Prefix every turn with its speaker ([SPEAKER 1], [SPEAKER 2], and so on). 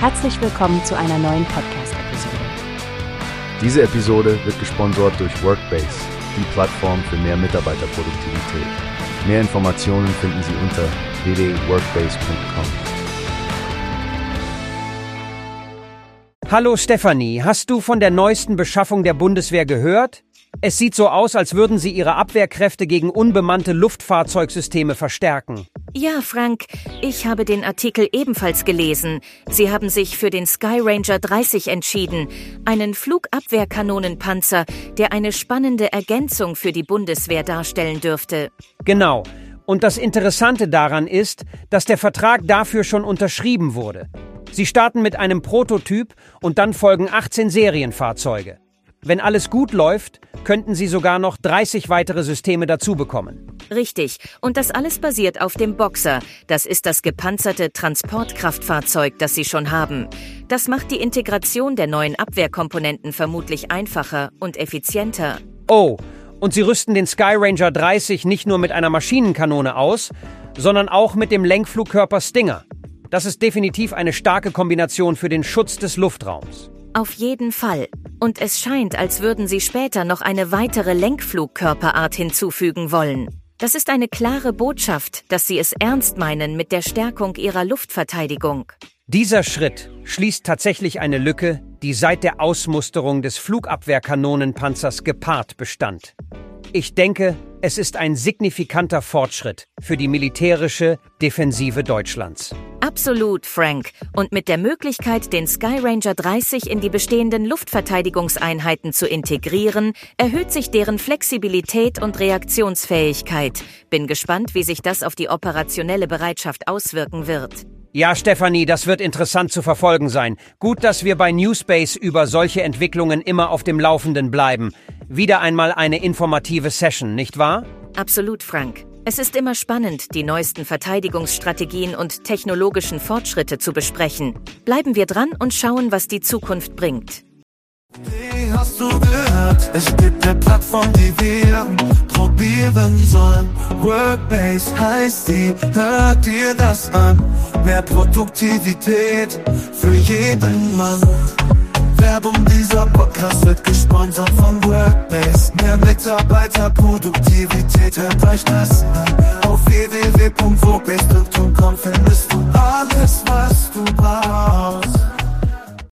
[SPEAKER 1] Herzlich willkommen zu einer neuen Podcast-Episode.
[SPEAKER 2] Diese Episode wird gesponsert durch Workbase, die Plattform für mehr Mitarbeiterproduktivität. Mehr Informationen finden Sie unter www.workbase.com.
[SPEAKER 3] Hallo Stefanie, hast du von der neuesten Beschaffung der Bundeswehr gehört? Es sieht so aus, als würden sie ihre Abwehrkräfte gegen unbemannte Luftfahrzeugsysteme verstärken.
[SPEAKER 4] Ja, Frank, ich habe den Artikel ebenfalls gelesen. Sie haben sich für den Sky Ranger 30 entschieden, einen Flugabwehrkanonenpanzer, der eine spannende Ergänzung für die Bundeswehr darstellen dürfte.
[SPEAKER 3] Genau. Und das Interessante daran ist, dass der Vertrag dafür schon unterschrieben wurde. Sie starten mit einem Prototyp und dann folgen 18 Serienfahrzeuge. Wenn alles gut läuft, könnten Sie sogar noch 30 weitere Systeme dazu bekommen.
[SPEAKER 4] Richtig. Und das alles basiert auf dem Boxer. Das ist das gepanzerte Transportkraftfahrzeug, das Sie schon haben. Das macht die Integration der neuen Abwehrkomponenten vermutlich einfacher und effizienter.
[SPEAKER 3] Oh, und Sie rüsten den Sky Ranger 30 nicht nur mit einer Maschinenkanone aus, sondern auch mit dem Lenkflugkörper Stinger. Das ist definitiv eine starke Kombination für den Schutz des Luftraums.
[SPEAKER 4] Auf jeden Fall. Und es scheint, als würden sie später noch eine weitere Lenkflugkörperart hinzufügen wollen. Das ist eine klare Botschaft, dass sie es ernst meinen mit der Stärkung ihrer Luftverteidigung.
[SPEAKER 3] Dieser Schritt schließt tatsächlich eine Lücke, die seit der Ausmusterung des Flugabwehrkanonenpanzers gepaart bestand. Ich denke, es ist ein signifikanter Fortschritt für die militärische Defensive Deutschlands.
[SPEAKER 4] Absolut, Frank. Und mit der Möglichkeit, den Sky Ranger 30 in die bestehenden Luftverteidigungseinheiten zu integrieren, erhöht sich deren Flexibilität und Reaktionsfähigkeit. Bin gespannt, wie sich das auf die operationelle Bereitschaft auswirken wird.
[SPEAKER 3] Ja, Stefanie, das wird interessant zu verfolgen sein. Gut, dass wir bei Newspace über solche Entwicklungen immer auf dem Laufenden bleiben. Wieder einmal eine informative Session, nicht wahr?
[SPEAKER 4] Absolut, Frank. Es ist immer spannend, die neuesten Verteidigungsstrategien und technologischen Fortschritte zu besprechen. Bleiben wir dran und schauen, was die Zukunft bringt.
[SPEAKER 5] Wie hast du gehört? Es gibt eine Plattform, die wir probieren sollen. Workbase heißt die, hört dir das an. Mehr Produktivität für jeden Mann. Werbung dieser Podcast wird gesponsert von Workbase. Mehr Mitarbeiterproduktivität, hört euch das an. Auf findest du